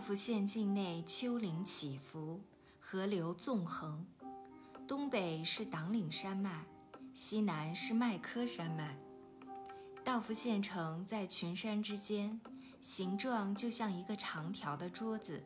福县境内丘陵起伏，河流纵横，东北是党岭山脉，西南是麦科山脉。道孚县城在群山之间，形状就像一个长条的桌子。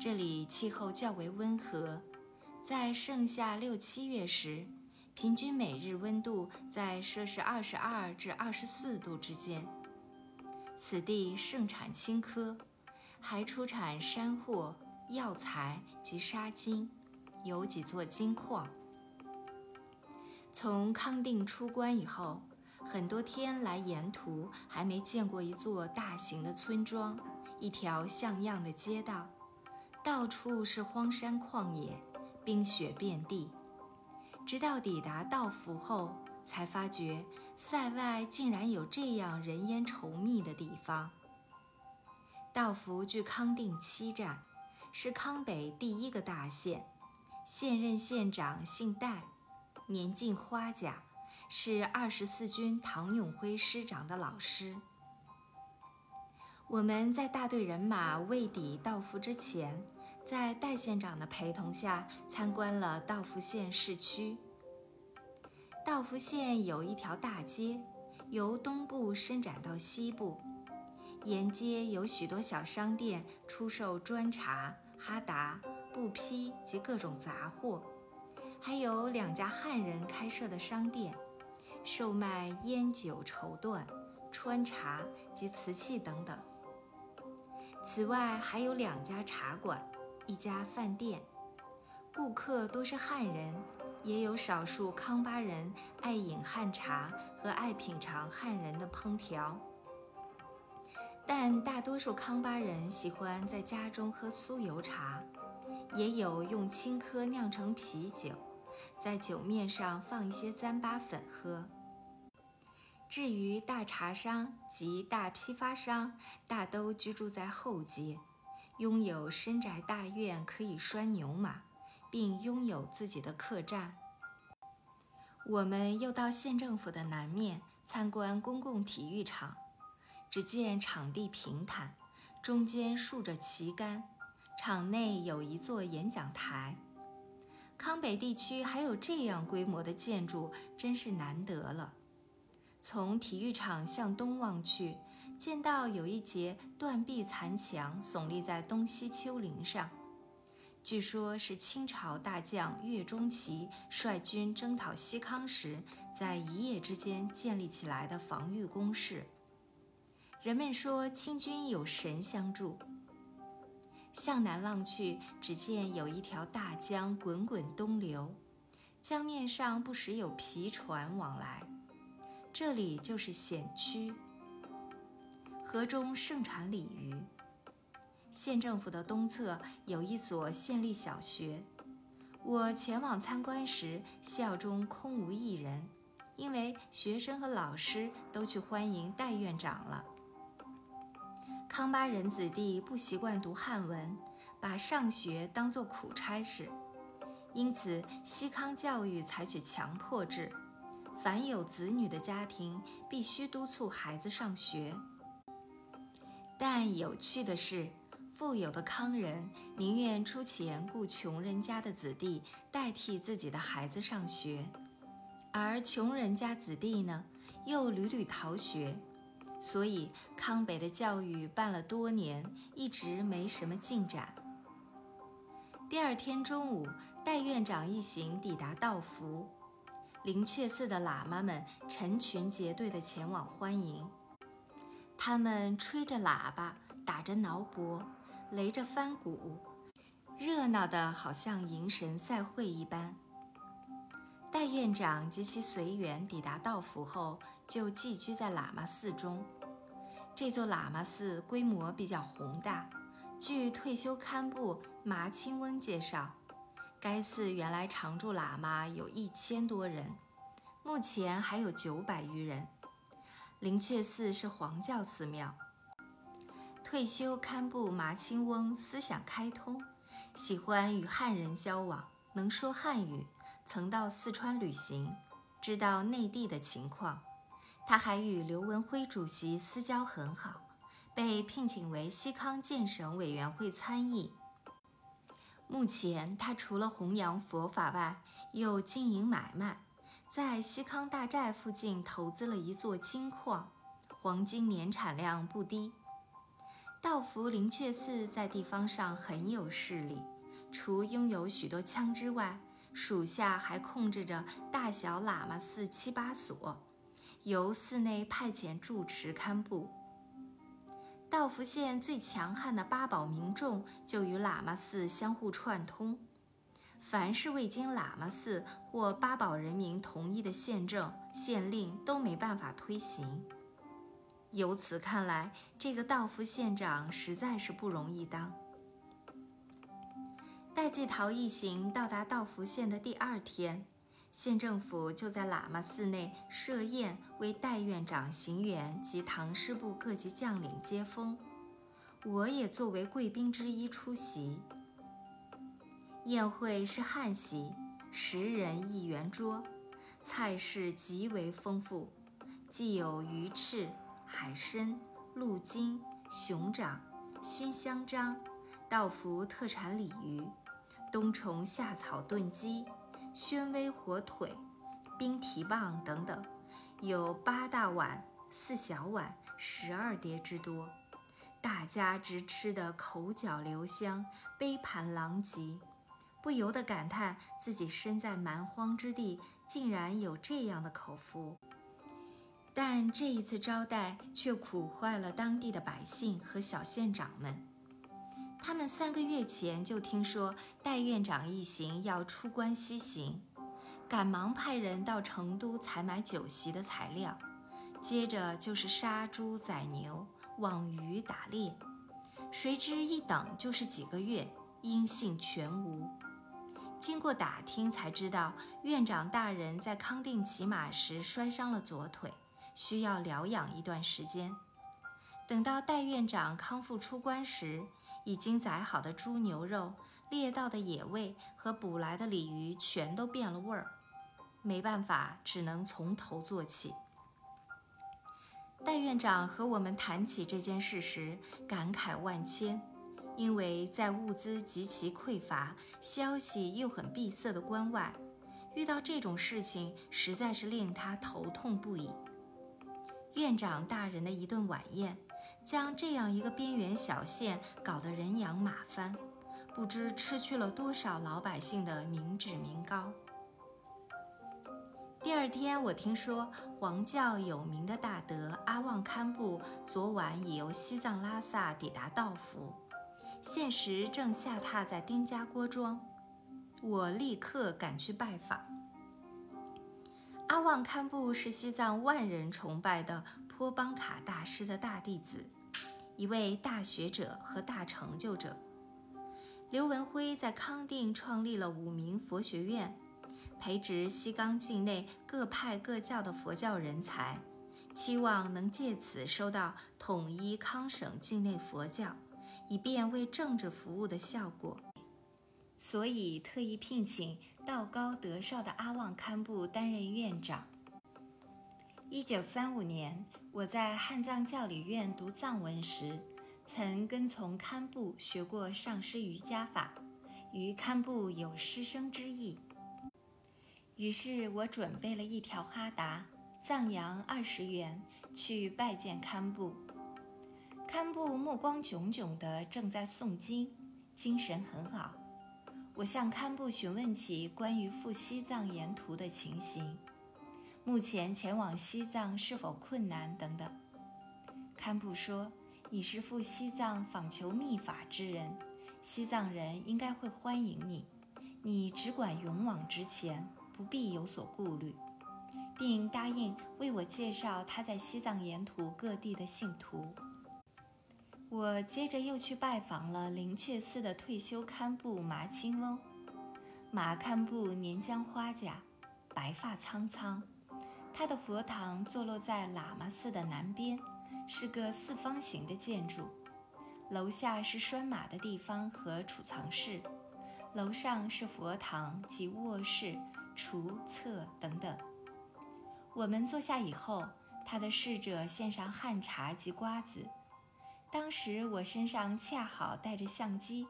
这里气候较为温和，在盛夏六七月时，平均每日温度在摄氏二十二至二十四度之间。此地盛产青稞，还出产山货、药材及沙金，有几座金矿。从康定出关以后，很多天来沿途还没见过一座大型的村庄，一条像样的街道。到处是荒山旷野，冰雪遍地。直到抵达道孚后，才发觉塞外竟然有这样人烟稠密的地方。道孚距康定七站，是康北第一个大县。现任县长姓戴，年近花甲，是二十四军唐永辉师长的老师。我们在大队人马未抵道孚之前。在戴县长的陪同下，参观了道孚县市区。道孚县有一条大街，由东部伸展到西部，沿街有许多小商店，出售砖茶、哈达、布匹及各种杂货，还有两家汉人开设的商店，售卖烟酒绸缎、穿茶及瓷器等等。此外，还有两家茶馆。一家饭店，顾客多是汉人，也有少数康巴人爱饮汉茶和爱品尝汉人的烹调。但大多数康巴人喜欢在家中喝酥油茶，也有用青稞酿成啤酒，在酒面上放一些糌粑粉喝。至于大茶商及大批发商，大都居住在后街。拥有深宅大院，可以拴牛马，并拥有自己的客栈。我们又到县政府的南面参观公共体育场，只见场地平坦，中间竖着旗杆，场内有一座演讲台。康北地区还有这样规模的建筑，真是难得了。从体育场向东望去。见到有一截断壁残墙耸立在东西丘陵上，据说是清朝大将岳钟琪率军征讨西康时，在一夜之间建立起来的防御工事。人们说清军有神相助。向南望去，只见有一条大江滚滚东流，江面上不时有皮船往来，这里就是险区。河中盛产鲤鱼。县政府的东侧有一所县立小学，我前往参观时，校中空无一人，因为学生和老师都去欢迎戴院长了。康巴人子弟不习惯读汉文，把上学当作苦差事，因此西康教育采取强迫制，凡有子女的家庭必须督促孩子上学。但有趣的是，富有的康人宁愿出钱雇穷人家的子弟代替自己的孩子上学，而穷人家子弟呢，又屡屡逃学，所以康北的教育办了多年，一直没什么进展。第二天中午，戴院长一行抵达道孚，灵阙寺的喇嘛们成群结队地前往欢迎。他们吹着喇叭，打着挠钹，擂着翻鼓，热闹得好像迎神赛会一般。戴院长及其随员抵达道孚后，就寄居在喇嘛寺中。这座喇嘛寺规模比较宏大。据退休堪布麻清翁介绍，该寺原来常住喇嘛有一千多人，目前还有九百余人。灵阙寺是黄教寺庙。退休堪布麻青翁思想开通，喜欢与汉人交往，能说汉语，曾到四川旅行，知道内地的情况。他还与刘文辉主席私交很好，被聘请为西康建省委员会参议。目前，他除了弘扬佛法外，又经营买卖，在西康大寨附近投资了一座金矿，黄金年产量不低。道福灵阙寺在地方上很有势力，除拥有许多枪支外，属下还控制着大小喇嘛寺七八所，由寺内派遣住持堪布。道孚县最强悍的八宝民众就与喇嘛寺相互串通，凡是未经喇嘛寺或八宝人民同意的县政、县令都没办法推行。由此看来，这个道孚县长实在是不容易当。戴季陶一行到达道孚县的第二天。县政府就在喇嘛寺内设宴，为代院长行员及唐师部各级将领接风。我也作为贵宾之一出席。宴会是汉席，十人一圆桌，菜式极为丰富，既有鱼翅、海参、鹿筋、熊掌、熏香樟、道孚特产鲤鱼、冬虫夏草炖鸡。宣威火腿、冰蹄棒等等，有八大碗、四小碗、十二碟之多，大家直吃得口角留香，杯盘狼藉，不由得感叹自己身在蛮荒之地，竟然有这样的口福。但这一次招待却苦坏了当地的百姓和小县长们。他们三个月前就听说戴院长一行要出关西行，赶忙派人到成都采买酒席的材料，接着就是杀猪宰牛、网鱼打猎。谁知一等就是几个月，音信全无。经过打听才知道，院长大人在康定骑马时摔伤了左腿，需要疗养一段时间。等到戴院长康复出关时，已经宰好的猪牛肉、猎到的野味和捕来的鲤鱼全都变了味儿，没办法，只能从头做起。戴院长和我们谈起这件事时，感慨万千，因为在物资极其匮乏、消息又很闭塞的关外，遇到这种事情，实在是令他头痛不已。院长大人的一顿晚宴。将这样一个边缘小县搞得人仰马翻，不知吃去了多少老百姓的民脂民膏。第二天，我听说黄教有名的大德阿旺堪布昨晚已由西藏拉萨抵达道孚，现时正下榻在丁家郭庄。我立刻赶去拜访。阿旺堪布是西藏万人崇拜的坡邦卡大师的大弟子。一位大学者和大成就者，刘文辉在康定创立了五明佛学院，培植西冈境内各派各教的佛教人才，期望能借此收到统一康省境内佛教，以便为政治服务的效果，所以特意聘请道高德少的阿旺堪布担任院长。一九三五年。我在汉藏教理院读藏文时，曾跟从堪布学过上师瑜伽法，与堪布有师生之意。于是我准备了一条哈达，藏羊二十元，去拜见堪布。堪布目光炯炯地正在诵经，精神很好。我向堪布询问起关于赴西藏沿途的情形。目前前往西藏是否困难？等等。堪布说：“你是赴西藏访求秘法之人，西藏人应该会欢迎你。你只管勇往直前，不必有所顾虑，并答应为我介绍他在西藏沿途各地的信徒。”我接着又去拜访了灵阙寺的退休堪布麻青翁。马堪布年将花甲，白发苍苍。他的佛堂坐落在喇嘛寺的南边，是个四方形的建筑，楼下是拴马的地方和储藏室，楼上是佛堂及卧室、厨厕等等。我们坐下以后，他的侍者献上旱茶及瓜子，当时我身上恰好带着相机，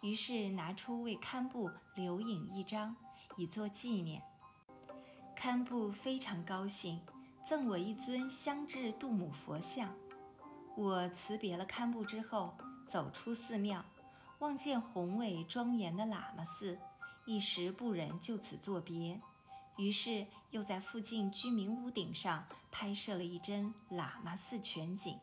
于是拿出为堪布留影一张，以作纪念。堪布非常高兴，赠我一尊香智杜母佛像。我辞别了堪布之后，走出寺庙，望见宏伟庄严的喇嘛寺，一时不忍就此作别，于是又在附近居民屋顶上拍摄了一帧喇嘛寺全景。